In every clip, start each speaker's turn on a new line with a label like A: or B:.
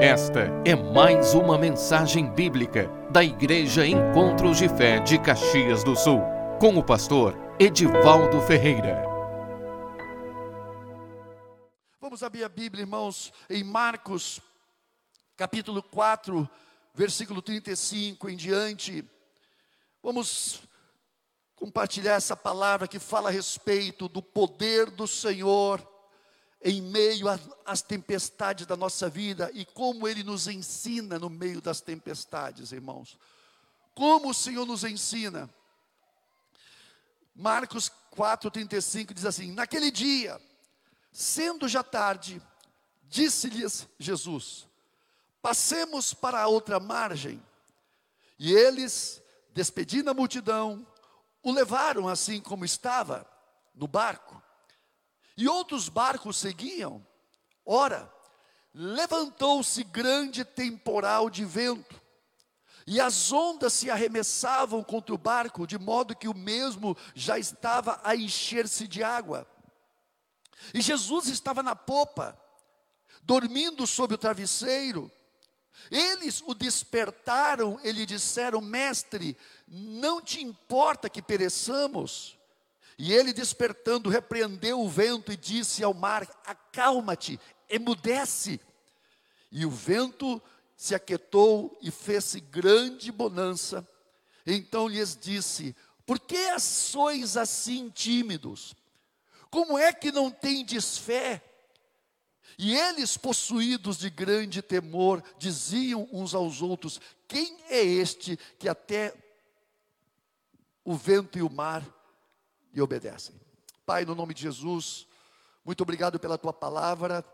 A: Esta é mais uma mensagem bíblica da Igreja Encontros de Fé de Caxias do Sul, com o pastor Edivaldo Ferreira.
B: Vamos abrir a Bíblia, irmãos, em Marcos, capítulo 4, versículo 35 em diante. Vamos compartilhar essa palavra que fala a respeito do poder do Senhor em meio às tempestades da nossa vida e como Ele nos ensina no meio das tempestades, irmãos. Como o Senhor nos ensina. Marcos 4,35 diz assim: Naquele dia, sendo já tarde, disse-lhes Jesus: Passemos para a outra margem. E eles, despedindo a multidão, o levaram assim como estava, no barco e outros barcos seguiam. Ora, levantou-se grande temporal de vento, e as ondas se arremessavam contra o barco, de modo que o mesmo já estava a encher-se de água. E Jesus estava na popa, dormindo sob o travesseiro. Eles o despertaram e lhe disseram: Mestre, não te importa que pereçamos? E ele, despertando, repreendeu o vento e disse ao mar: Acalma-te, emudece. E o vento se aquietou e fez-se grande bonança. Então lhes disse: Por que sois assim tímidos? Como é que não tendes fé? E eles, possuídos de grande temor, diziam uns aos outros: Quem é este que até o vento e o mar e obedecem. Pai, no nome de Jesus, muito obrigado pela tua palavra,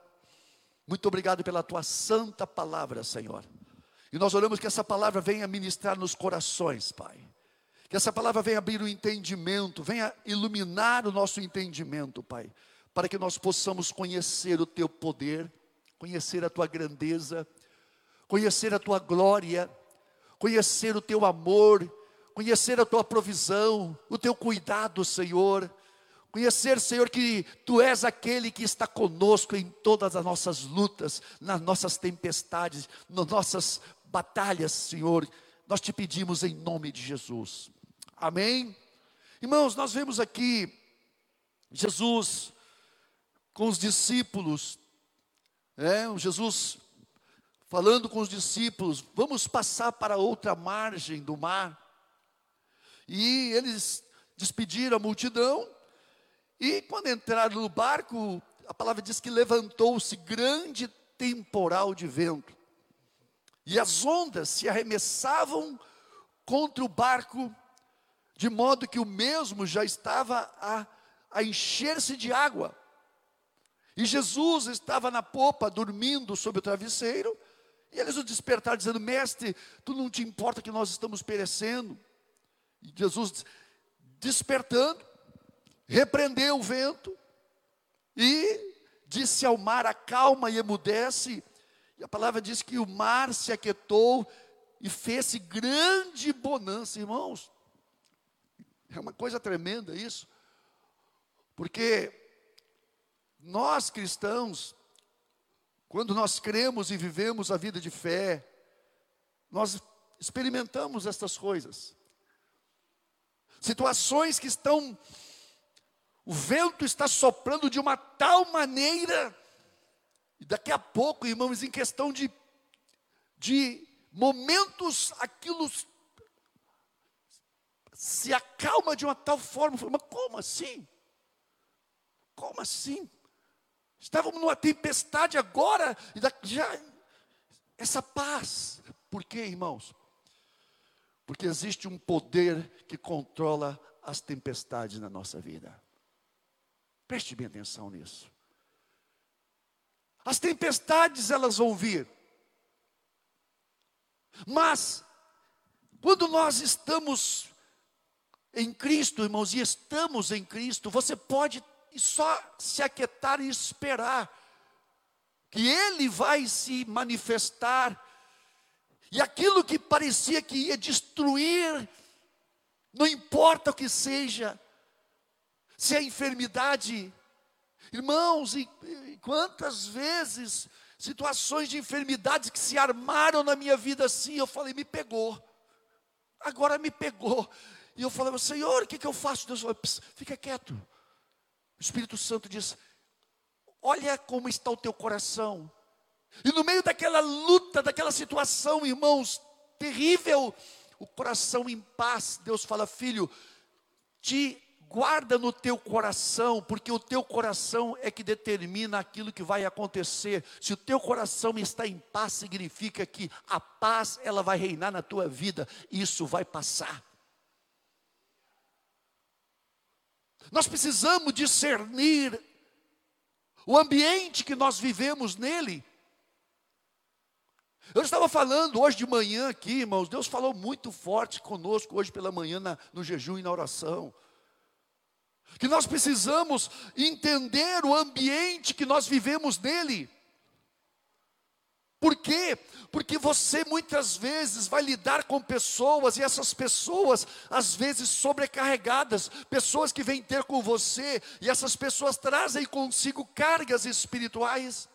B: muito obrigado pela tua santa palavra, Senhor. E nós oramos que essa palavra venha ministrar nos corações, Pai. Que essa palavra venha abrir o entendimento, venha iluminar o nosso entendimento, Pai, para que nós possamos conhecer o teu poder, conhecer a tua grandeza, conhecer a tua glória, conhecer o teu amor conhecer a tua provisão, o teu cuidado, Senhor. Conhecer, Senhor, que tu és aquele que está conosco em todas as nossas lutas, nas nossas tempestades, nas nossas batalhas, Senhor. Nós te pedimos em nome de Jesus. Amém? Irmãos, nós vemos aqui Jesus com os discípulos, é, Jesus falando com os discípulos, vamos passar para outra margem do mar. E eles despediram a multidão. E quando entraram no barco, a palavra diz que levantou-se grande temporal de vento. E as ondas se arremessavam contra o barco, de modo que o mesmo já estava a, a encher-se de água. E Jesus estava na popa, dormindo sobre o travesseiro, e eles o despertaram, dizendo: Mestre, tu não te importa que nós estamos perecendo? Jesus, despertando, repreendeu o vento e disse ao mar: acalma e emudece. E a palavra diz que o mar se aquietou e fez-se grande bonança, irmãos. É uma coisa tremenda isso, porque nós cristãos, quando nós cremos e vivemos a vida de fé, nós experimentamos estas coisas situações que estão, o vento está soprando de uma tal maneira, e daqui a pouco, irmãos, em questão de, de momentos, aquilo se acalma de uma tal forma, mas como assim? Como assim? Estávamos numa tempestade agora, e já essa paz. Por quê, irmãos? Porque existe um poder que controla as tempestades na nossa vida. Preste bem atenção nisso. As tempestades elas vão vir. Mas quando nós estamos em Cristo, irmãos, e estamos em Cristo, você pode só se aquietar e esperar que Ele vai se manifestar e aquilo que parecia que ia destruir, não importa o que seja, se é enfermidade, irmãos, e, e quantas vezes situações de enfermidades que se armaram na minha vida assim. Eu falei, me pegou. Agora me pegou. E eu falei, Senhor, o que, que eu faço? Deus falou, fica quieto. O Espírito Santo diz: Olha como está o teu coração. E no meio daquela luta, daquela situação, irmãos, terrível, o coração em paz, Deus fala, filho, te guarda no teu coração, porque o teu coração é que determina aquilo que vai acontecer. Se o teu coração está em paz, significa que a paz ela vai reinar na tua vida, isso vai passar. Nós precisamos discernir o ambiente que nós vivemos nele. Eu estava falando hoje de manhã aqui, irmãos, Deus falou muito forte conosco hoje pela manhã na, no jejum e na oração. Que nós precisamos entender o ambiente que nós vivemos nele. Por quê? Porque você muitas vezes vai lidar com pessoas e essas pessoas, às vezes sobrecarregadas, pessoas que vêm ter com você, e essas pessoas trazem consigo cargas espirituais.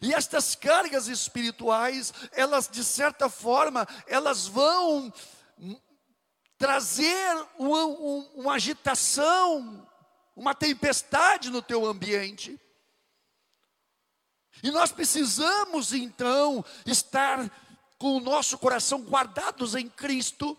B: E estas cargas espirituais, elas de certa forma, elas vão trazer uma, uma agitação, uma tempestade no teu ambiente. E nós precisamos então estar com o nosso coração guardados em Cristo,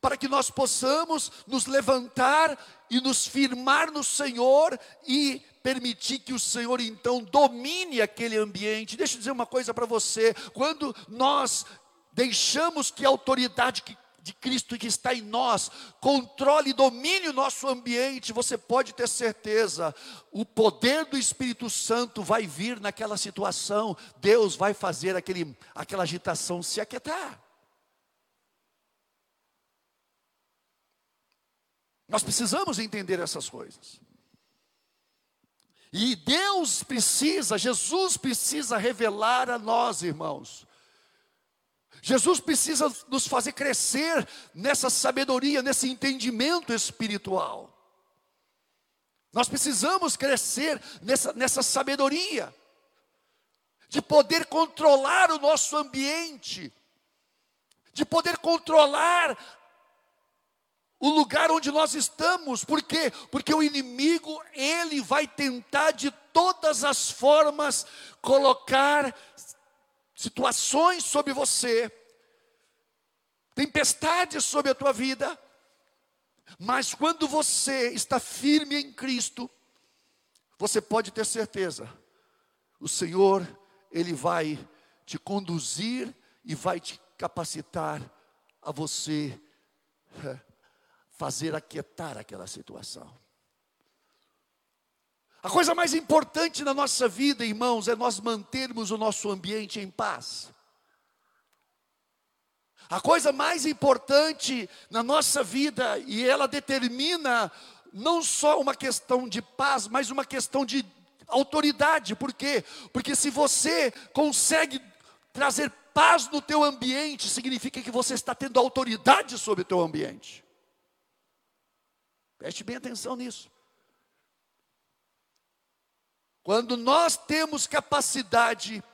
B: para que nós possamos nos levantar e nos firmar no Senhor e permitir que o Senhor então domine aquele ambiente. Deixa eu dizer uma coisa para você: quando nós deixamos que a autoridade que de Cristo que está em nós, controle e domine o nosso ambiente, você pode ter certeza, o poder do Espírito Santo vai vir naquela situação, Deus vai fazer aquele, aquela agitação se aquietar. Nós precisamos entender essas coisas. E Deus precisa, Jesus precisa revelar a nós, irmãos, Jesus precisa nos fazer crescer nessa sabedoria, nesse entendimento espiritual. Nós precisamos crescer nessa, nessa sabedoria, de poder controlar o nosso ambiente, de poder controlar o lugar onde nós estamos, por quê? Porque o inimigo, ele vai tentar de todas as formas colocar situações sobre você, tempestades sobre a tua vida, mas quando você está firme em Cristo, você pode ter certeza, o Senhor, Ele vai te conduzir e vai te capacitar a você fazer aquietar aquela situação. A coisa mais importante na nossa vida, irmãos, é nós mantermos o nosso ambiente em paz. A coisa mais importante na nossa vida, e ela determina não só uma questão de paz, mas uma questão de autoridade. Por quê? Porque se você consegue trazer paz no teu ambiente, significa que você está tendo autoridade sobre o teu ambiente. Preste bem atenção nisso. Quando nós temos capacidade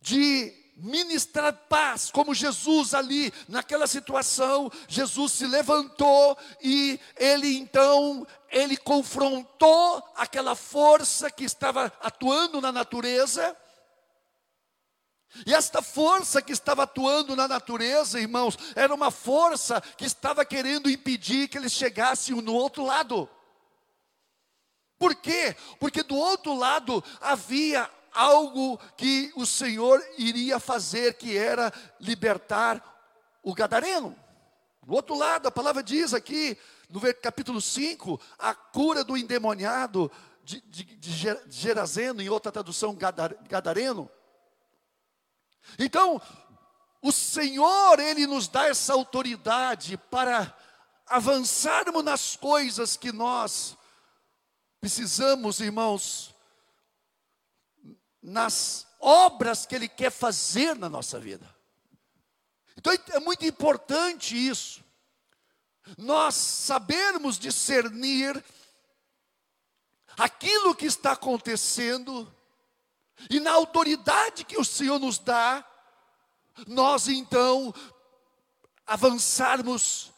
B: de ministrar paz, como Jesus ali, naquela situação, Jesus se levantou e ele então, ele confrontou aquela força que estava atuando na natureza. E esta força que estava atuando na natureza, irmãos, era uma força que estava querendo impedir que eles chegassem no outro lado. Por quê? Porque do outro lado havia algo que o Senhor iria fazer, que era libertar o gadareno. Do outro lado, a palavra diz aqui, no capítulo 5, a cura do endemoniado de, de, de Gerazeno, em outra tradução, gadareno. Então, o Senhor, Ele nos dá essa autoridade para avançarmos nas coisas que nós Precisamos, irmãos, nas obras que Ele quer fazer na nossa vida. Então é muito importante isso, nós sabermos discernir aquilo que está acontecendo E na autoridade que o Senhor nos dá, nós então avançarmos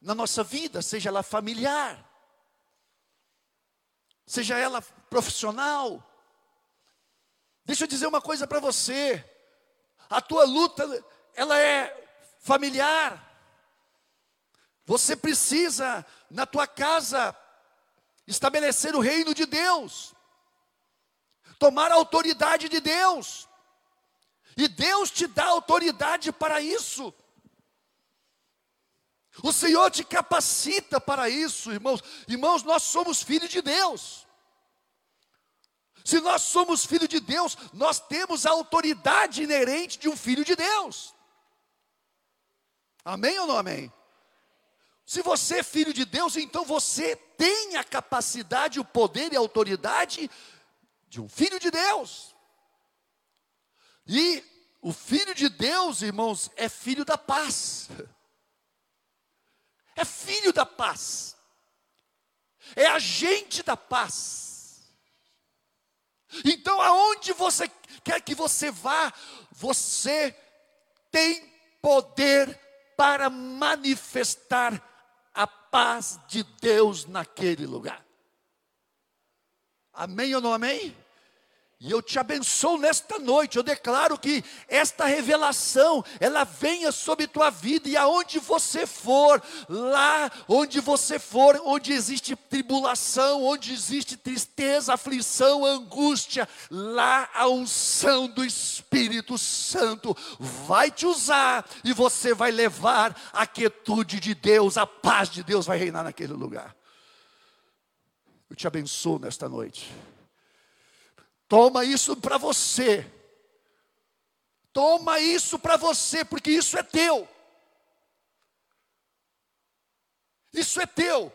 B: na nossa vida, seja ela familiar, seja ela profissional. Deixa eu dizer uma coisa para você. A tua luta, ela é familiar. Você precisa, na tua casa, estabelecer o reino de Deus, tomar a autoridade de Deus, e Deus te dá autoridade para isso. O Senhor te capacita para isso, irmãos. Irmãos, nós somos filhos de Deus. Se nós somos filhos de Deus, nós temos a autoridade inerente de um filho de Deus. Amém ou não amém? Se você é filho de Deus, então você tem a capacidade, o poder e a autoridade de um filho de Deus. E o filho de Deus, irmãos, é filho da paz. É filho da paz. É agente da paz. Então, aonde você quer que você vá, você tem poder para manifestar a paz de Deus naquele lugar. Amém ou não amém? E eu te abençoo nesta noite. Eu declaro que esta revelação, ela venha sobre tua vida e aonde você for, lá onde você for, onde existe tribulação, onde existe tristeza, aflição, angústia, lá a unção do Espírito Santo vai te usar e você vai levar a quietude de Deus, a paz de Deus vai reinar naquele lugar. Eu te abençoo nesta noite. Toma isso para você. Toma isso para você, porque isso é teu. Isso é teu.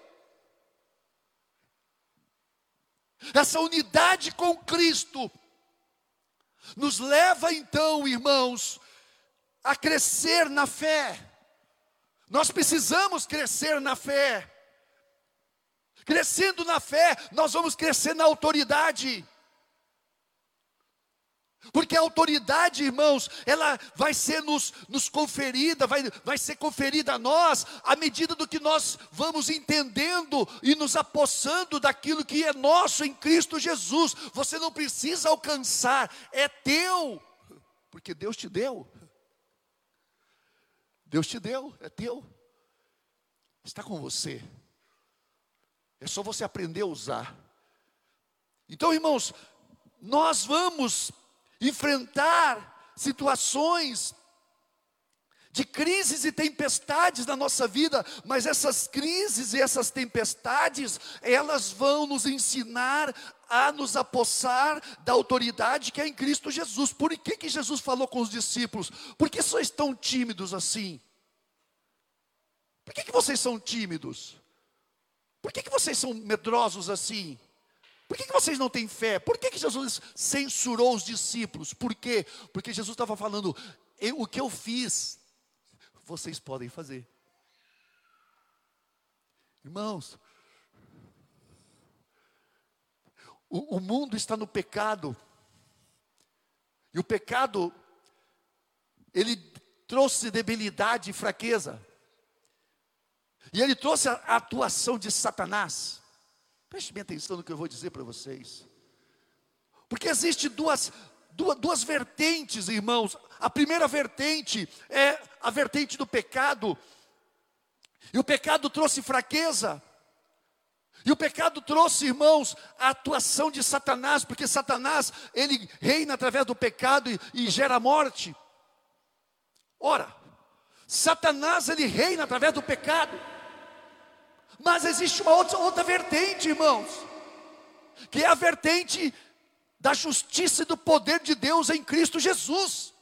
B: Essa unidade com Cristo nos leva então, irmãos, a crescer na fé. Nós precisamos crescer na fé. Crescendo na fé, nós vamos crescer na autoridade. Porque a autoridade, irmãos, ela vai ser nos, nos conferida, vai, vai ser conferida a nós, à medida do que nós vamos entendendo e nos apossando daquilo que é nosso em Cristo Jesus. Você não precisa alcançar, é teu, porque Deus te deu. Deus te deu, é teu, está com você, é só você aprender a usar. Então, irmãos, nós vamos enfrentar situações de crises e tempestades na nossa vida, mas essas crises e essas tempestades, elas vão nos ensinar a nos apossar da autoridade que é em Cristo Jesus. Por que, que Jesus falou com os discípulos? Por que sois tão tímidos assim? Por que, que vocês são tímidos? Por que, que vocês são medrosos assim? Por que, que vocês não têm fé? Por que, que Jesus censurou os discípulos? Por quê? Porque Jesus estava falando: o que eu fiz, vocês podem fazer. Irmãos, o, o mundo está no pecado, e o pecado, ele trouxe debilidade e fraqueza, e ele trouxe a, atuação de Satanás. Preste bem atenção no que eu vou dizer para vocês. Porque existe duas, duas, duas vertentes, irmãos. A primeira vertente é a vertente do pecado. E o pecado trouxe fraqueza. E o pecado trouxe, irmãos, a atuação de Satanás, porque Satanás, ele reina através do pecado e, e gera morte. Ora, Satanás, ele reina através do pecado. Mas existe uma outra, outra vertente, irmãos, que é a vertente da justiça e do poder de Deus em Cristo Jesus.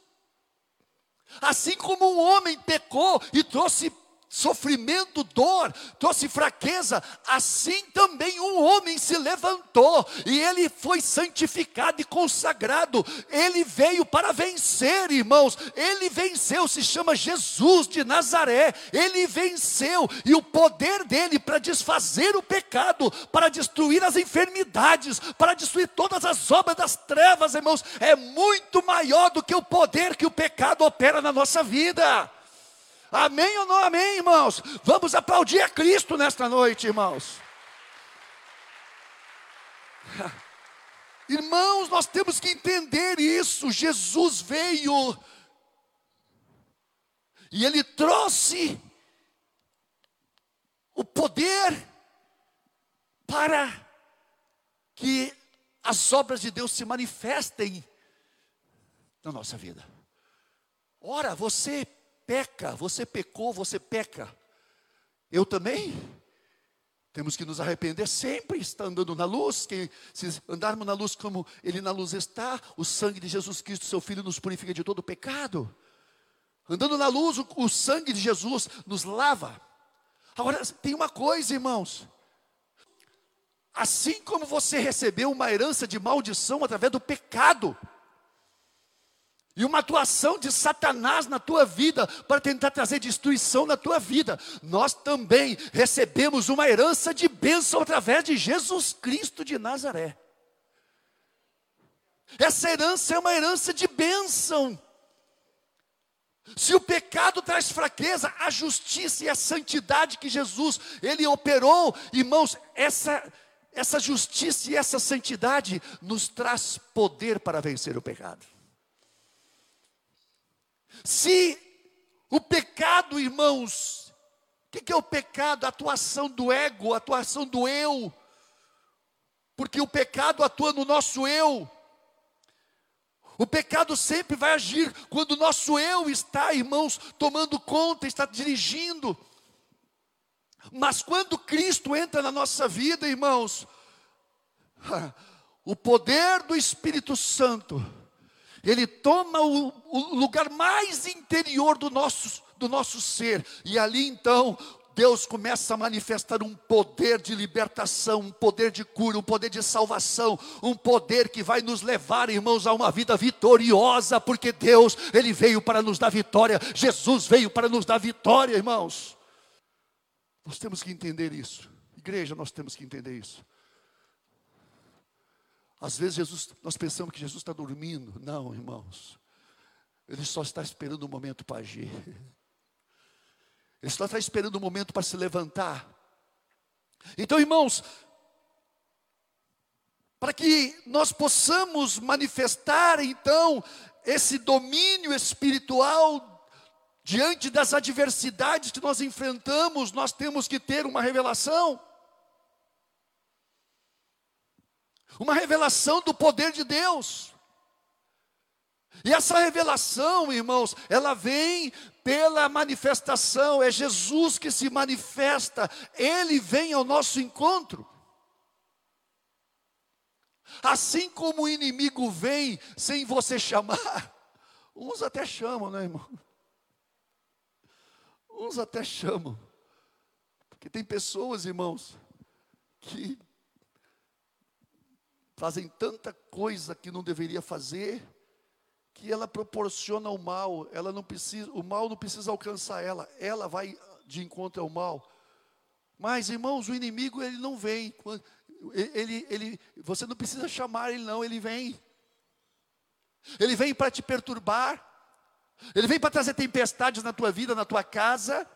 B: Assim como um homem pecou e trouxe sofrimento, dor, trouxe fraqueza, assim também um homem se leva levantou e ele foi santificado e consagrado. Ele veio para vencer, irmãos. Ele venceu, se chama Jesus de Nazaré. Ele venceu e o poder dele para desfazer o pecado, para destruir as enfermidades, para destruir todas as obras das trevas, irmãos, é muito maior do que o poder que o pecado opera na nossa vida. Amém ou não amém, irmãos? Vamos aplaudir a Cristo nesta noite, irmãos. Irmãos, nós temos que entender isso. Jesus veio e ele trouxe o poder para que as obras de Deus se manifestem na nossa vida. Ora, você peca, você pecou, você peca. Eu também. Temos que nos arrepender sempre, está andando na luz. Se andarmos na luz como Ele na luz está, o sangue de Jesus Cristo, seu Filho, nos purifica de todo pecado. Andando na luz, o, o sangue de Jesus nos lava. Agora, tem uma coisa, irmãos. Assim como você recebeu uma herança de maldição através do pecado, e uma atuação de Satanás na tua vida para tentar trazer destruição na tua vida. Nós também recebemos uma herança de bênção através de Jesus Cristo de Nazaré. Essa herança é uma herança de bênção. Se o pecado traz fraqueza, a justiça e a santidade que Jesus ele operou, irmãos, essa essa justiça e essa santidade nos traz poder para vencer o pecado. Se o pecado, irmãos, o que, que é o pecado? A atuação do ego, a atuação do eu. Porque o pecado atua no nosso eu. O pecado sempre vai agir quando o nosso eu está, irmãos, tomando conta, está dirigindo. Mas quando Cristo entra na nossa vida, irmãos, o poder do Espírito Santo, ele toma o, o lugar mais interior do nosso, do nosso ser, e ali então Deus começa a manifestar um poder de libertação, um poder de cura, um poder de salvação, um poder que vai nos levar, irmãos, a uma vida vitoriosa, porque Deus, Ele veio para nos dar vitória, Jesus veio para nos dar vitória, irmãos. Nós temos que entender isso, igreja, nós temos que entender isso. Às vezes Jesus, nós pensamos que Jesus está dormindo. Não, irmãos. Ele só está esperando o um momento para agir. Ele só está esperando o um momento para se levantar. Então, irmãos, para que nós possamos manifestar então esse domínio espiritual diante das adversidades que nós enfrentamos, nós temos que ter uma revelação. Uma revelação do poder de Deus. E essa revelação, irmãos, ela vem pela manifestação, é Jesus que se manifesta, ele vem ao nosso encontro. Assim como o inimigo vem sem você chamar, uns até chamam, né, irmão? Uns até chamam, porque tem pessoas, irmãos, que fazem tanta coisa que não deveria fazer, que ela proporciona o mal, ela não precisa, o mal não precisa alcançar ela, ela vai de encontro ao mal. Mas, irmãos, o inimigo ele não vem. Ele, ele, você não precisa chamar ele não, ele vem. Ele vem para te perturbar. Ele vem para trazer tempestades na tua vida, na tua casa.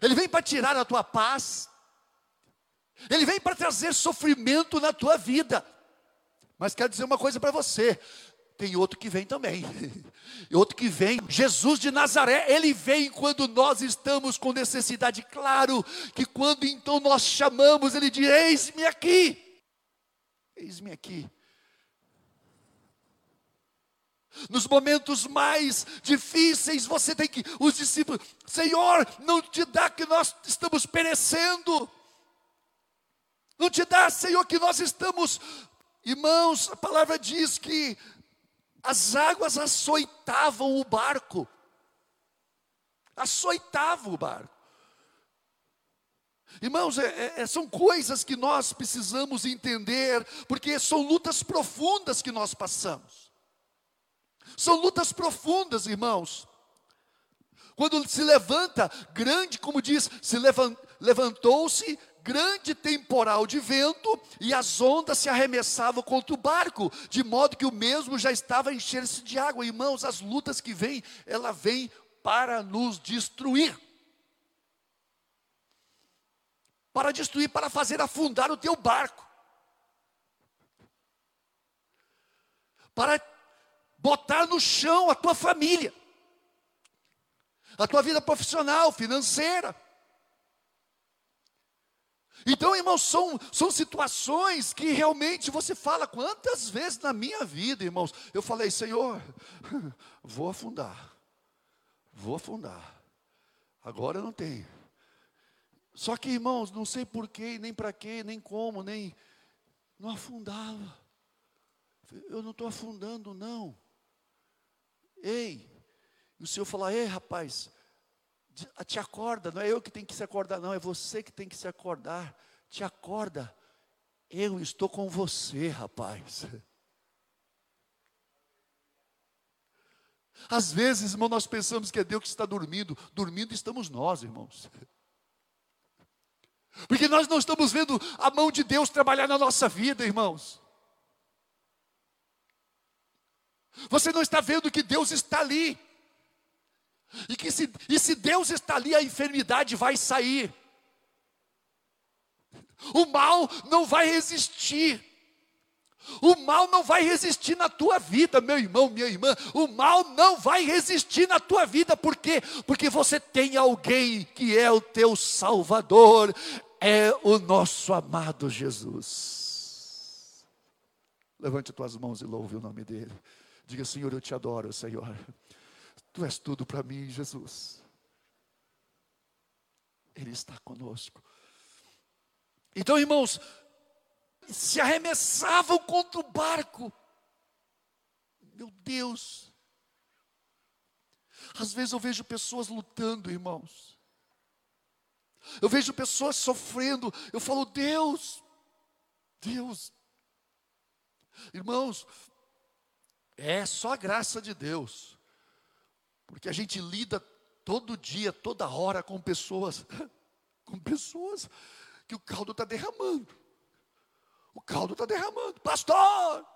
B: Ele vem para tirar a tua paz. Ele vem para trazer sofrimento na tua vida. Mas quero dizer uma coisa para você: tem outro que vem também. outro que vem, Jesus de Nazaré, ele vem quando nós estamos com necessidade. Claro que quando então nós chamamos, ele diz: Eis-me aqui. Eis-me aqui. Nos momentos mais difíceis, você tem que, os discípulos, Senhor, não te dá que nós estamos perecendo. Não te dá, Senhor, que nós estamos, irmãos, a palavra diz que as águas açoitavam o barco. Açoitavam o barco. Irmãos, é, é, é, são coisas que nós precisamos entender, porque são lutas profundas que nós passamos. São lutas profundas, irmãos. Quando se levanta grande, como diz, se levantou-se grande temporal de vento e as ondas se arremessavam contra o barco, de modo que o mesmo já estava a encher-se de água. Irmãos, as lutas que vêm, ela vem para nos destruir. Para destruir, para fazer afundar o teu barco. Para botar no chão a tua família a tua vida profissional, financeira. Então, irmãos, são, são situações que realmente você fala, quantas vezes na minha vida, irmãos, eu falei, Senhor, vou afundar, vou afundar, agora não tenho. Só que, irmãos, não sei porquê, nem para quê, nem como, nem. Não afundava. Eu não estou afundando, não. Ei, e o Senhor fala: Ei, rapaz, te acorda, não é eu que tenho que se acordar, não, é você que tem que se acordar. Te acorda, eu estou com você, rapaz. Às vezes, irmão, nós pensamos que é Deus que está dormindo, dormindo estamos nós, irmãos. Porque nós não estamos vendo a mão de Deus trabalhar na nossa vida, irmãos. Você não está vendo que Deus está ali. E que se, e se Deus está ali, a enfermidade vai sair. O mal não vai resistir. O mal não vai resistir na tua vida, meu irmão, minha irmã. O mal não vai resistir na tua vida, por quê? Porque você tem alguém que é o teu Salvador, é o nosso amado Jesus. Levante tuas mãos e louve o nome dele. Diga, Senhor, eu te adoro, Senhor. Tu és tudo para mim, Jesus. Ele está conosco. Então, irmãos, se arremessavam contra o barco. Meu Deus. Às vezes eu vejo pessoas lutando, irmãos. Eu vejo pessoas sofrendo. Eu falo, Deus, Deus. Irmãos, é só a graça de Deus. Porque a gente lida todo dia, toda hora com pessoas, com pessoas que o caldo está derramando. O caldo está derramando. Pastor!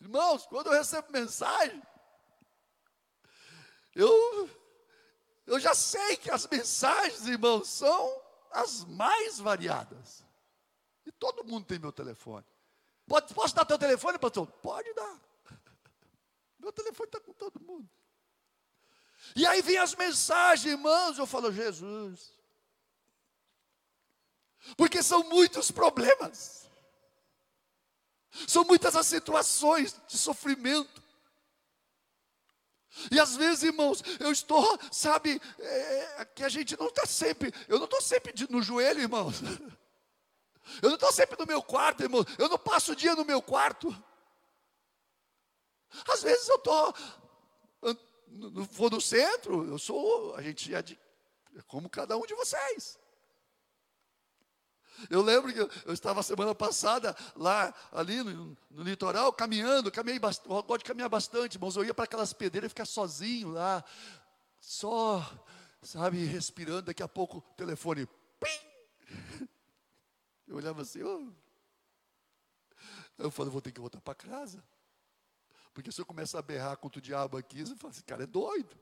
B: Irmãos, quando eu recebo mensagem, eu, eu já sei que as mensagens, irmãos, são as mais variadas. E todo mundo tem meu telefone. Pode, posso dar teu telefone, pastor? Pode dar. Meu telefone está com todo mundo. E aí vem as mensagens, irmãos, eu falo, Jesus. Porque são muitos problemas. São muitas as situações de sofrimento. E às vezes, irmãos, eu estou, sabe, é, que a gente não está sempre, eu não estou sempre no joelho, irmãos. Eu não estou sempre no meu quarto, irmãos. Eu não passo o dia no meu quarto. Às vezes eu estou for no centro, eu sou, a gente é, de, é como cada um de vocês. Eu lembro que eu, estava semana passada lá, ali no, no litoral, caminhando, caminhei bastante, eu gosto de caminhar bastante, irmãos, eu ia para aquelas pedreiras ficar sozinho lá, só, sabe, respirando, daqui a pouco o telefone, pim! Eu olhava assim, oh. eu falei, vou ter que voltar para casa. Porque se eu começar a berrar contra o diabo aqui, você fala, esse cara é doido.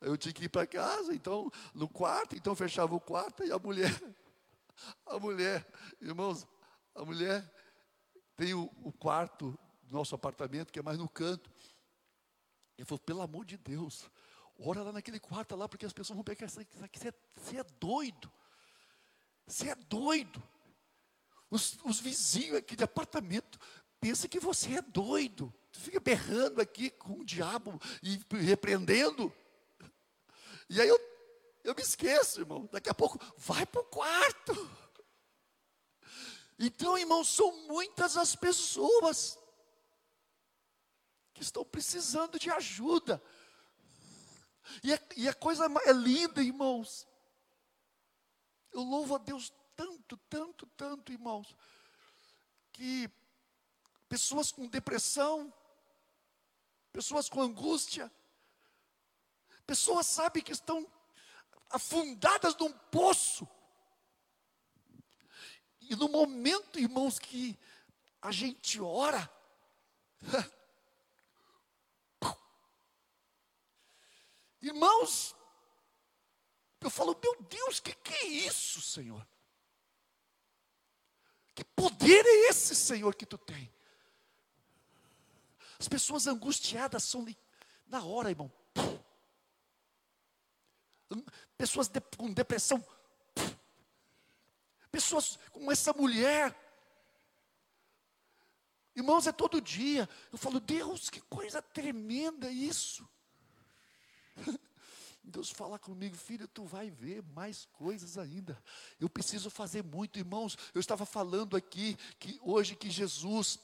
B: Eu tinha que ir para casa, então, no quarto, então fechava o quarto e a mulher, a mulher, irmãos, a mulher tem o, o quarto do nosso apartamento, que é mais no canto. Ele falou, pelo amor de Deus, ora lá naquele quarto lá, porque as pessoas vão pegar isso aqui, você é, você é doido. Você é doido. Os, os vizinhos aqui de apartamento pensam que você é doido. Tu fica berrando aqui com o diabo e repreendendo. E aí eu, eu me esqueço, irmão. Daqui a pouco, vai para o quarto. Então, irmão, são muitas as pessoas que estão precisando de ajuda. E a, e a coisa é linda, irmãos. Eu louvo a Deus tanto, tanto, tanto, irmãos, que pessoas com depressão, pessoas com angústia, pessoas sabem que estão afundadas num poço. E no momento, irmãos, que a gente ora, irmãos, eu falo, meu Deus, o que, que é isso, Senhor? Que poder é esse, Senhor, que tu tem? As pessoas angustiadas são na hora, irmão. Pessoas com depressão. Pessoas como essa mulher. Irmãos, é todo dia. Eu falo, Deus, que coisa tremenda isso. Deus fala comigo, filho, tu vai ver mais coisas ainda. Eu preciso fazer muito, irmãos. Eu estava falando aqui que hoje que Jesus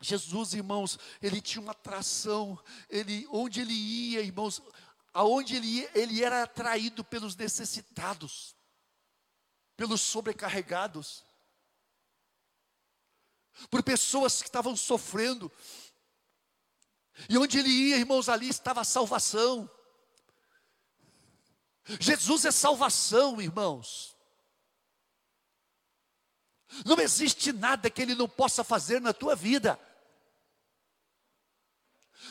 B: Jesus, irmãos, ele tinha uma atração, ele onde ele ia, irmãos, aonde ele ia, ele era atraído pelos necessitados, pelos sobrecarregados, por pessoas que estavam sofrendo. E onde ele ia, irmãos, ali estava a salvação. Jesus é salvação, irmãos. Não existe nada que Ele não possa fazer na tua vida.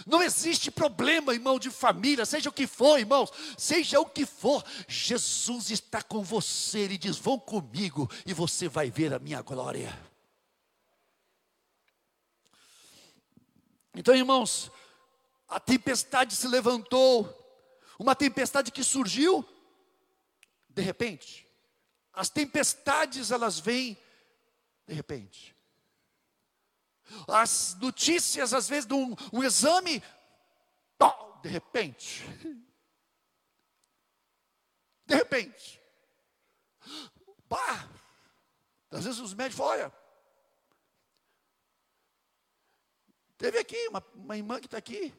B: Não existe problema, irmão, de família, seja o que for, irmãos, seja o que for, Jesus está com você. Ele diz: Vão comigo e você vai ver a minha glória. Então, irmãos, a tempestade se levantou, uma tempestade que surgiu de repente. As tempestades elas vêm de repente. As notícias, às vezes, de um, um exame, de repente. De repente. Pá! Às vezes os médicos falam, olha, teve aqui uma, uma irmã que está aqui,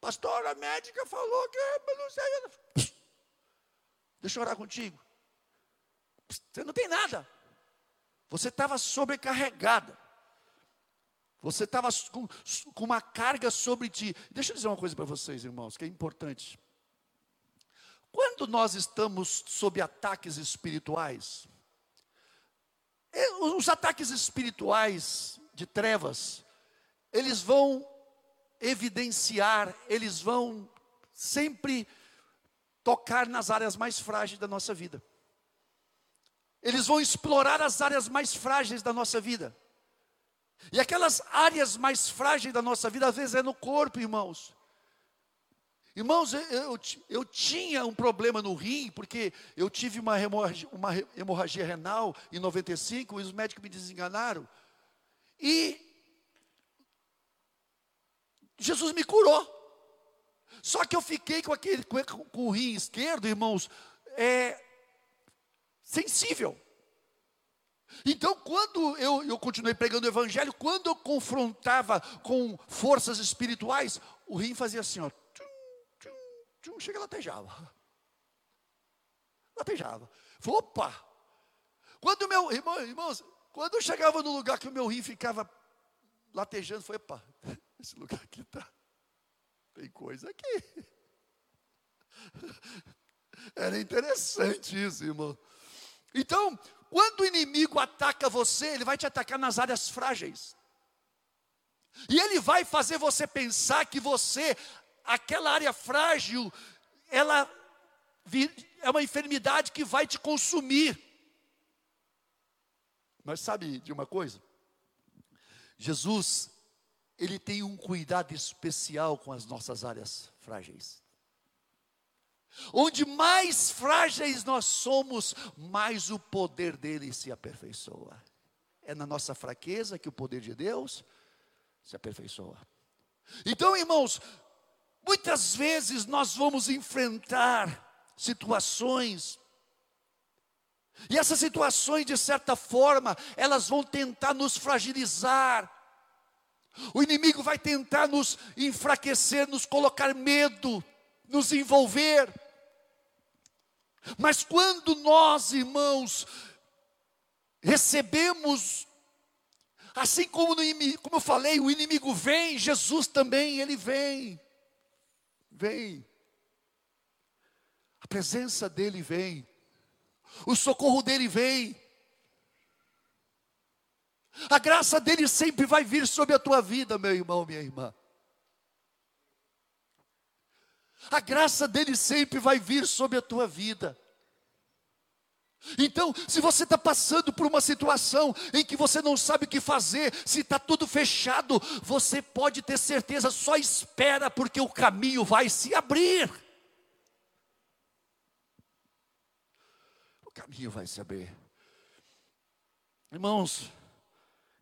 B: pastora médica falou que não sei. Deixa eu orar contigo. Você não tem nada. Você estava sobrecarregada. Você estava com, com, uma carga sobre ti. Deixa eu dizer uma coisa para vocês, irmãos, que é importante. Quando nós estamos sob ataques espirituais, os ataques espirituais de trevas, eles vão evidenciar, eles vão sempre tocar nas áreas mais frágeis da nossa vida. Eles vão explorar as áreas mais frágeis da nossa vida. E aquelas áreas mais frágeis da nossa vida, às vezes é no corpo, irmãos. Irmãos, eu, eu, eu, tinha um problema no rim, porque eu tive uma hemorragia, uma hemorragia renal em 95, e os médicos me desenganaram. E Jesus me curou. Só que eu fiquei com aquele com, o rim esquerdo, irmãos, é sensível. Então, quando eu, eu continuei pregando o evangelho, quando eu confrontava com forças espirituais, o rim fazia assim, ó, tchum, tchum, tchum, chega latejava. Latejava. Falei, opa! Quando meu irmão, irmãos, quando eu chegava no lugar que o meu rim ficava latejando, foi, opa, esse lugar aqui está tem coisa aqui. Era interessante isso, irmão. Então, quando o inimigo ataca você, ele vai te atacar nas áreas frágeis. E ele vai fazer você pensar que você, aquela área frágil, ela é uma enfermidade que vai te consumir. Mas sabe de uma coisa? Jesus ele tem um cuidado especial com as nossas áreas frágeis. Onde mais frágeis nós somos, mais o poder dele se aperfeiçoa. É na nossa fraqueza que o poder de Deus se aperfeiçoa. Então, irmãos, muitas vezes nós vamos enfrentar situações e essas situações, de certa forma, elas vão tentar nos fragilizar, o inimigo vai tentar nos enfraquecer, nos colocar medo, nos envolver. Mas quando nós, irmãos, recebemos, assim como, inimigo, como eu falei, o inimigo vem, Jesus também, ele vem, vem. A presença dele vem, o socorro dele vem, a graça dele sempre vai vir sobre a tua vida, meu irmão, minha irmã. A graça dele sempre vai vir sobre a tua vida. Então, se você está passando por uma situação em que você não sabe o que fazer, se está tudo fechado, você pode ter certeza, só espera, porque o caminho vai se abrir. O caminho vai se abrir. Irmãos,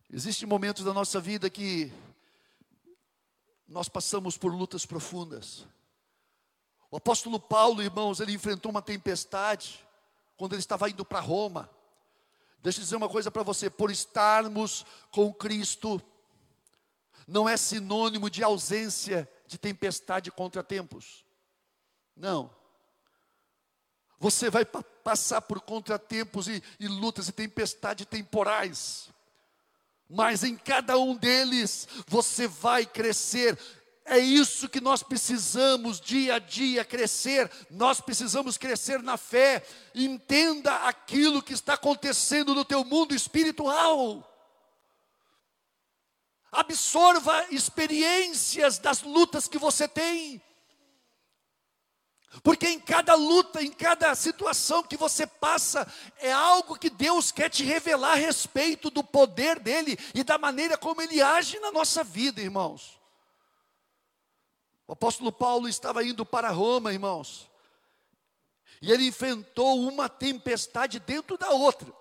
B: existem momentos da nossa vida que nós passamos por lutas profundas. O apóstolo Paulo, irmãos, ele enfrentou uma tempestade quando ele estava indo para Roma. Deixa eu dizer uma coisa para você: por estarmos com Cristo, não é sinônimo de ausência de tempestade e contratempos. Não. Você vai pa passar por contratempos e, e lutas e tempestades temporais, mas em cada um deles você vai crescer é isso que nós precisamos dia a dia crescer. Nós precisamos crescer na fé. Entenda aquilo que está acontecendo no teu mundo espiritual. Absorva experiências das lutas que você tem. Porque em cada luta, em cada situação que você passa, é algo que Deus quer te revelar a respeito do poder dEle e da maneira como Ele age na nossa vida, irmãos. O apóstolo Paulo estava indo para Roma, irmãos, e ele enfrentou uma tempestade dentro da outra.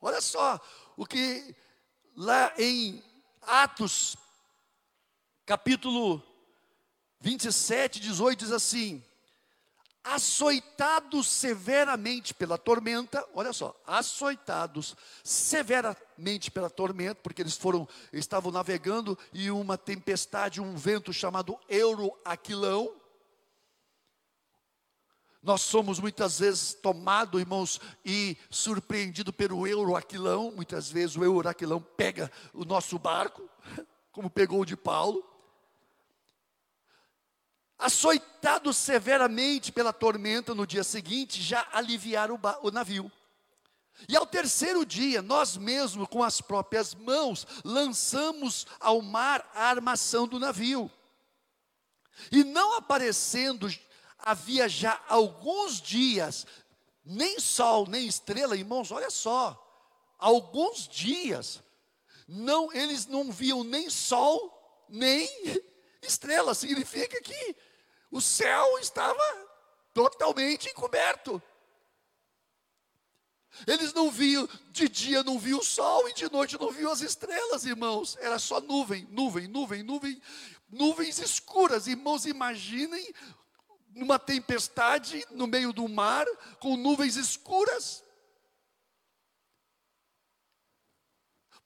B: Olha só o que lá em Atos, capítulo 27, 18, diz assim: açoitados severamente pela tormenta, olha só, açoitados severamente pela tormenta, porque eles foram, estavam navegando e uma tempestade, um vento chamado Euroaquilão. Nós somos muitas vezes tomados, irmãos, e surpreendidos pelo Euroaquilão. Muitas vezes o Euroaquilão pega o nosso barco, como pegou o de Paulo açoitados severamente pela tormenta no dia seguinte, já aliviaram o, o navio. E ao terceiro dia, nós mesmos, com as próprias mãos, lançamos ao mar a armação do navio. E não aparecendo, havia já alguns dias, nem sol, nem estrela, irmãos, olha só, alguns dias, não, eles não viam nem sol, nem estrela, significa que o céu estava totalmente encoberto. Eles não viam, de dia não viam o sol e de noite não viam as estrelas, irmãos. Era só nuvem, nuvem, nuvem, nuvem, nuvens escuras. Irmãos, imaginem uma tempestade no meio do mar com nuvens escuras.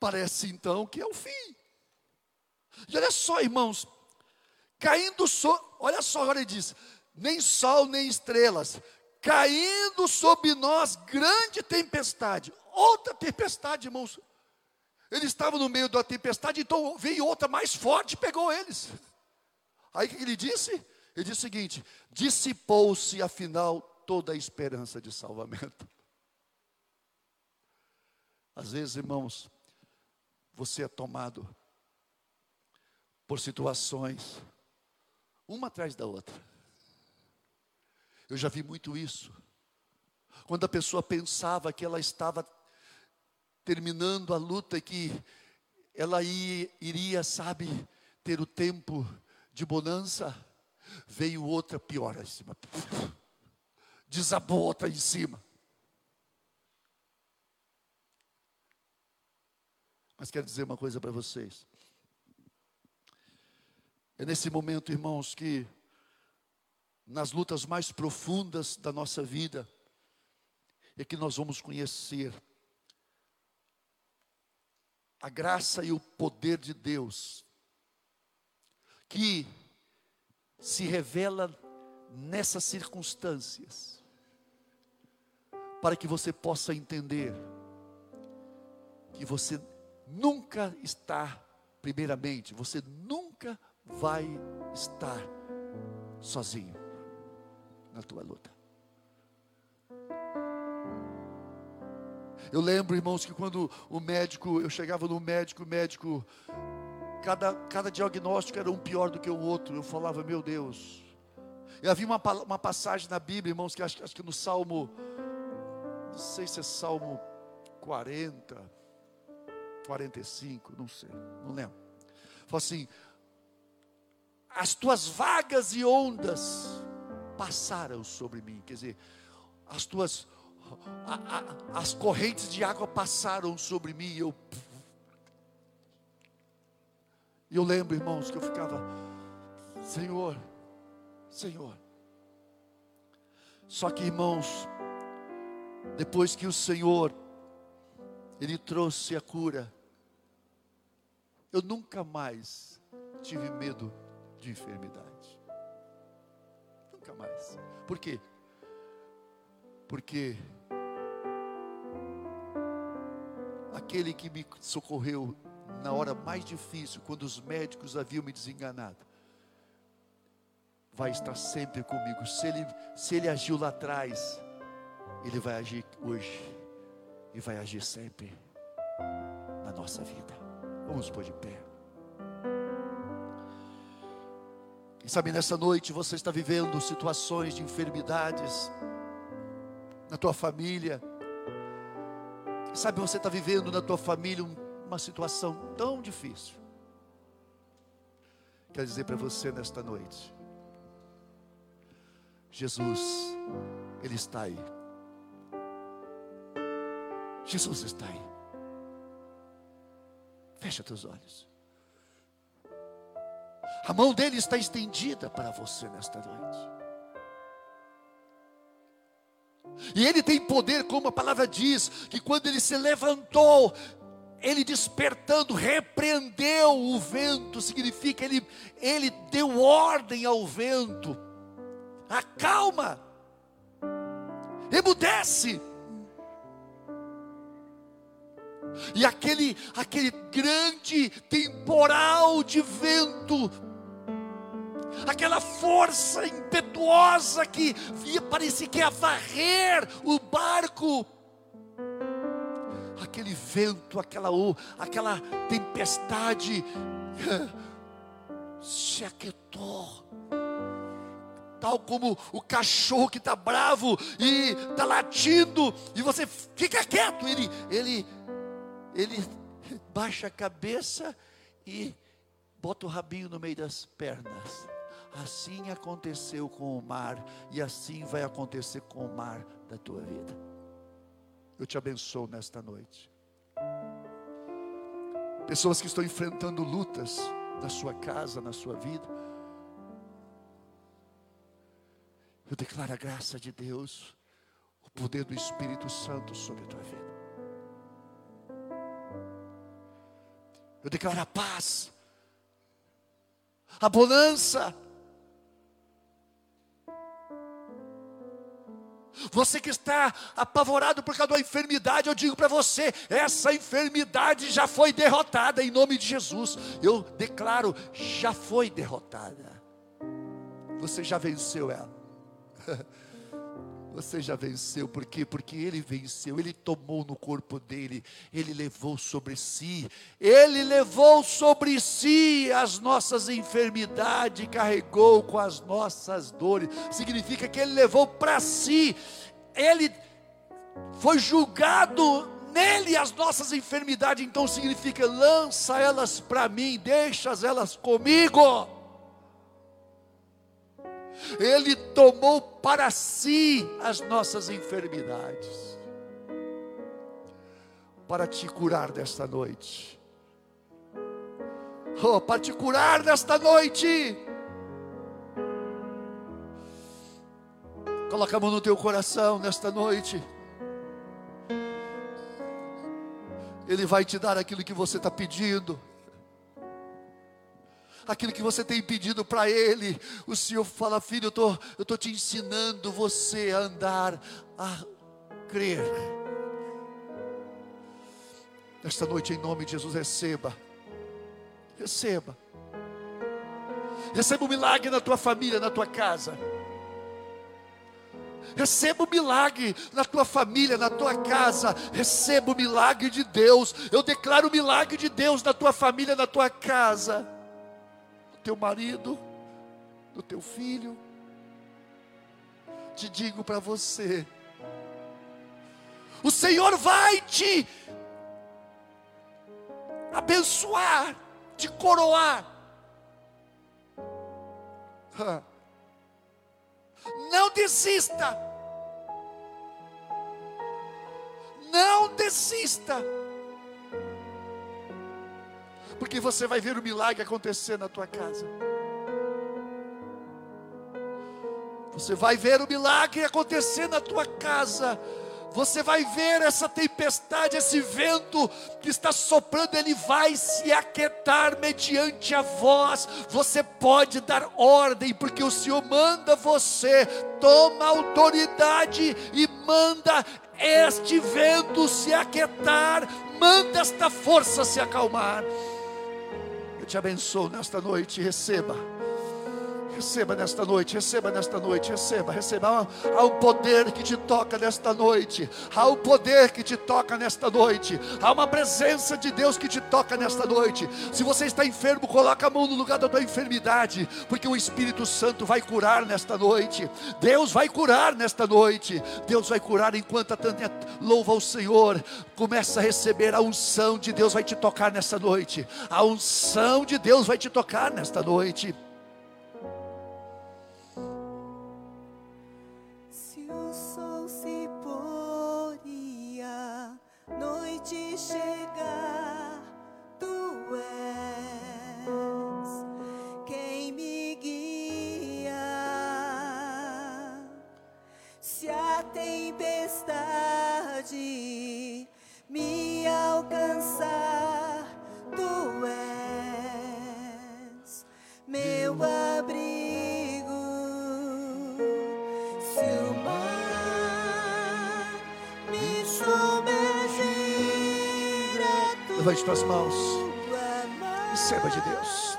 B: Parece então que é o fim. E olha só, irmãos, caindo olha só, agora ele diz: nem sol nem estrelas, caindo sobre nós grande tempestade. Outra tempestade, irmãos. Eles estavam no meio da tempestade, então veio outra mais forte e pegou eles. Aí o que ele disse? Ele disse o seguinte: dissipou-se afinal toda a esperança de salvamento. Às vezes, irmãos, você é tomado por situações uma atrás da outra. Eu já vi muito isso. Quando a pessoa pensava que ela estava terminando a luta que ela ia, iria, sabe, ter o tempo de bonança, veio outra pior em cima. Desabou outra em cima. Mas quero dizer uma coisa para vocês. É nesse momento, irmãos, que nas lutas mais profundas da nossa vida, é que nós vamos conhecer a graça e o poder de Deus, que se revela nessas circunstâncias. para que você possa entender que você nunca está, primeiramente, você nunca vai estar sozinho na tua luta. Eu lembro, irmãos, que quando o médico, eu chegava no médico, o médico, cada, cada diagnóstico era um pior do que o outro. Eu falava, meu Deus. E havia uma, uma passagem na Bíblia, irmãos, que acho, acho que no Salmo, não sei se é Salmo 40, 45, não sei, não lembro. Fala assim: as tuas vagas e ondas passaram sobre mim, quer dizer, as tuas a, a, as correntes de água passaram sobre mim e eu. Eu lembro, irmãos, que eu ficava, Senhor, Senhor. Só que, irmãos, depois que o Senhor, Ele trouxe a cura, eu nunca mais tive medo de enfermidade. Nunca mais. Por quê? Porque aquele que me socorreu na hora mais difícil, quando os médicos haviam me desenganado, vai estar sempre comigo. Se ele, se ele agiu lá atrás, ele vai agir hoje e vai agir sempre na nossa vida. Vamos pôr de pé. Quem sabe nessa noite você está vivendo situações de enfermidades na tua família Sabe, você está vivendo na tua família uma situação tão difícil. Quero dizer para você nesta noite: Jesus, Ele está aí. Jesus está aí. Fecha teus olhos. A mão dele está estendida para você nesta noite. E ele tem poder, como a palavra diz, que quando ele se levantou, ele despertando, repreendeu o vento, significa ele, ele deu ordem ao vento, acalma, emudece. E aquele, aquele grande temporal de vento aquela força impetuosa que via, parecia que ia varrer o barco. Aquele vento, aquela, aquela tempestade se aquietou. Tal como o cachorro que está bravo e está latindo, e você fica quieto, ele, ele, ele baixa a cabeça e bota o rabinho no meio das pernas. Assim aconteceu com o mar, e assim vai acontecer com o mar da tua vida. Eu te abençoo nesta noite. Pessoas que estão enfrentando lutas na sua casa, na sua vida. Eu declaro a graça de Deus, o poder do Espírito Santo sobre a tua vida. Eu declaro a paz, a bonança, Você que está apavorado por causa da enfermidade, eu digo para você: essa enfermidade já foi derrotada em nome de Jesus. Eu declaro, já foi derrotada. Você já venceu ela. Você já venceu, por quê? Porque ele venceu, ele tomou no corpo dele, ele levou sobre si, ele levou sobre si as nossas enfermidades, carregou com as nossas dores, significa que ele levou para si, ele foi julgado nele as nossas enfermidades, então significa lança elas para mim, deixa elas comigo. Ele tomou para si as nossas enfermidades, para te curar desta noite. Oh, para te curar desta noite. Coloca a mão no teu coração nesta noite. Ele vai te dar aquilo que você está pedindo aquilo que você tem pedido para Ele. O Senhor fala, filho, eu tô, estou tô te ensinando você a andar, a crer. Nesta noite, em nome de Jesus, receba. Receba. Receba o um milagre na tua família, na tua casa. Receba o milagre na tua família, na tua casa. Receba o milagre de Deus. Eu declaro o milagre de Deus na tua família, na tua casa. Teu marido, no teu filho. Te digo para você: o Senhor vai te abençoar, te coroar. Não desista. Não desista. Porque você vai ver o milagre acontecer na tua casa. Você vai ver o milagre acontecer na tua casa. Você vai ver essa tempestade, esse vento que está soprando, ele vai se aquietar mediante a voz. Você pode dar ordem, porque o Senhor manda você, toma autoridade e manda este vento se aquietar, manda esta força se acalmar. Eu te abençoo nesta noite, receba Receba nesta noite, receba nesta noite, receba, receba. Há um poder que te toca nesta noite. Há um poder que te toca nesta noite. Há uma presença de Deus que te toca nesta noite. Se você está enfermo, coloca a mão no lugar da tua enfermidade, porque o Espírito Santo vai curar nesta noite. Deus vai curar nesta noite. Deus vai curar enquanto a Tânia louva o Senhor. Começa a receber a unção de Deus vai te tocar nesta noite. A unção de Deus vai te tocar nesta noite.
C: noite tempestade me alcançar, tu és meu abrigo.
B: Levante tuas mãos. Receba de Deus.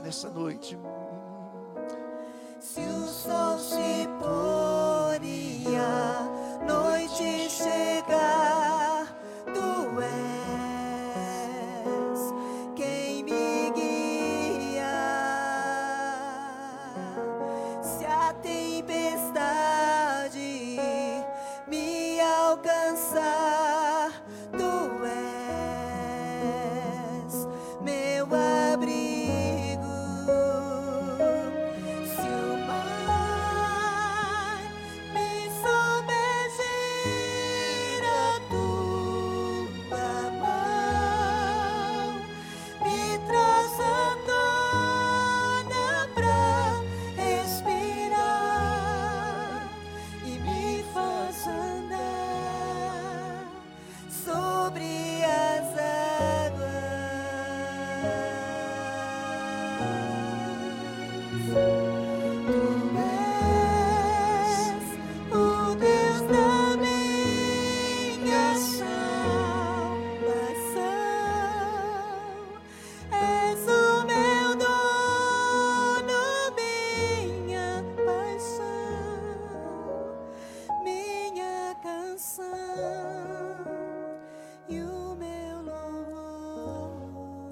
B: Nessa noite.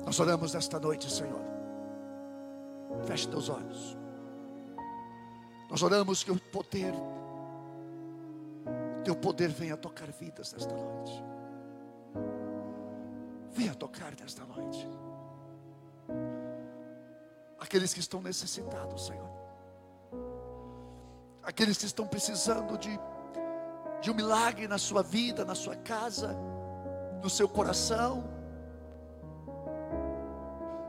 B: Nós oramos nesta noite, Senhor. Feche teus olhos. Nós oramos que o poder, teu poder venha tocar vidas nesta noite. Venha tocar nesta noite. Aqueles que estão necessitados, Senhor. Aqueles que estão precisando de, de um milagre na sua vida, na sua casa, no seu coração.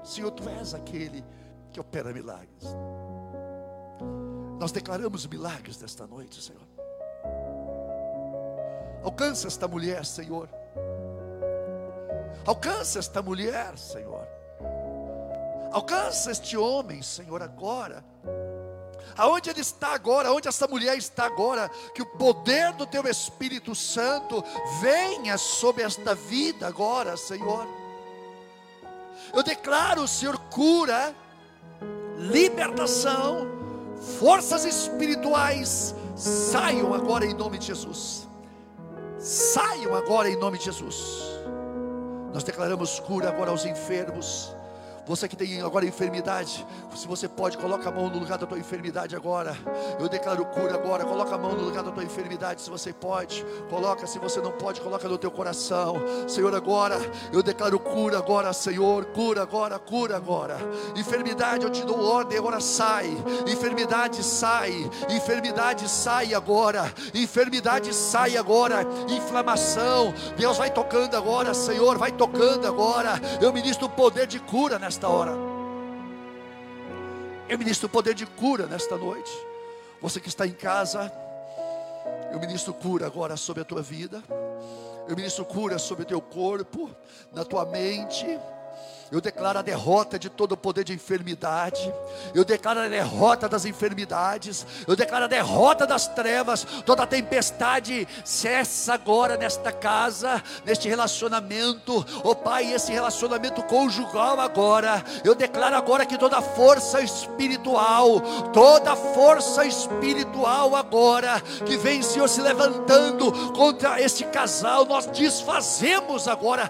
B: Senhor, Tu és aquele que opera milagres. Nós declaramos milagres desta noite, Senhor. Alcança esta mulher, Senhor. Alcança esta mulher, Senhor. Alcança este homem, Senhor, agora. Aonde ele está agora, aonde essa mulher está agora, que o poder do teu Espírito Santo venha sobre esta vida agora, Senhor. Eu declaro, Senhor, cura, libertação, forças espirituais saiam agora em nome de Jesus. Saiam agora em nome de Jesus. Nós declaramos cura agora aos enfermos. Você que tem agora enfermidade, se você pode, coloca a mão no lugar da tua enfermidade agora. Eu declaro cura agora. Coloca a mão no lugar da tua enfermidade, se você pode. Coloca, se você não pode, coloca no teu coração. Senhor, agora eu declaro cura agora, Senhor. Cura agora, cura agora. Enfermidade, eu te dou ordem, agora sai. Enfermidade sai. Enfermidade sai agora. Enfermidade sai agora. Inflamação. Deus vai tocando agora, Senhor, vai tocando agora. Eu ministro o poder de cura nesta hora. Eu ministro o poder de cura nesta noite. Você que está em casa, eu ministro cura agora sobre a tua vida. Eu ministro cura sobre o teu corpo, na tua mente eu declaro a derrota de todo o poder de enfermidade. Eu declaro a derrota das enfermidades. Eu declaro a derrota das trevas. Toda tempestade cessa agora nesta casa, neste relacionamento. Oh Pai, esse relacionamento conjugal agora. Eu declaro agora que toda força espiritual, toda força espiritual agora que vem, Senhor, se levantando contra este casal, nós desfazemos agora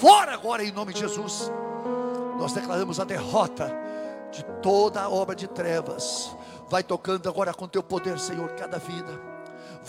B: fora agora em nome de Jesus. Nós declaramos a derrota de toda a obra de trevas. Vai tocando agora com teu poder, Senhor, cada vida.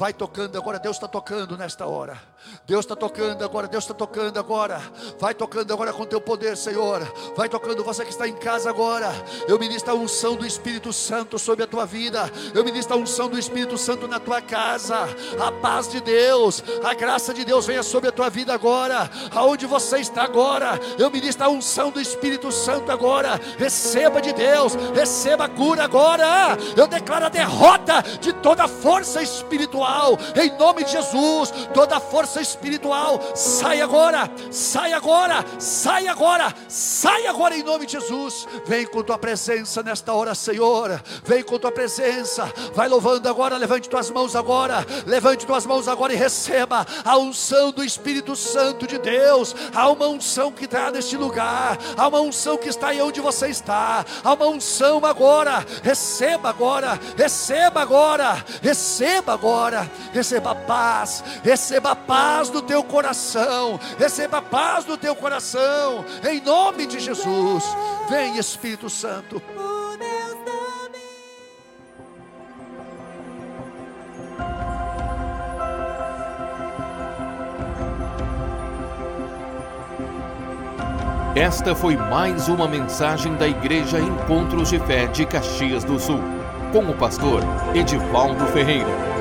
B: Vai tocando agora, Deus está tocando nesta hora. Deus está tocando agora, Deus está tocando agora. Vai tocando agora com teu poder, Senhor. Vai tocando você que está em casa agora. Eu ministro a unção do Espírito Santo sobre a tua vida. Eu ministro a unção do Espírito Santo na tua casa. A paz de Deus, a graça de Deus venha sobre a tua vida agora. Aonde você está agora, eu ministro a unção do Espírito Santo agora. Receba de Deus, receba a cura agora. Eu declaro a derrota de toda força espiritual espiritual, em nome de Jesus, toda força espiritual, sai agora, sai agora, sai agora, sai agora em nome de Jesus. Vem com tua presença nesta hora, Senhor. Vem com tua presença. Vai louvando agora, levante tuas mãos agora, levante tuas mãos agora e receba a unção do Espírito Santo de Deus. Há uma unção que está neste lugar, há uma unção que está aí onde você está. Há uma unção agora. Receba agora, receba agora, receba agora agora. Receba paz, receba paz do teu coração, receba paz do teu coração, em nome de Jesus. Vem Espírito Santo.
A: Esta foi mais uma mensagem da Igreja Encontros de Fé de Caxias do Sul, com o pastor Edivaldo Ferreira.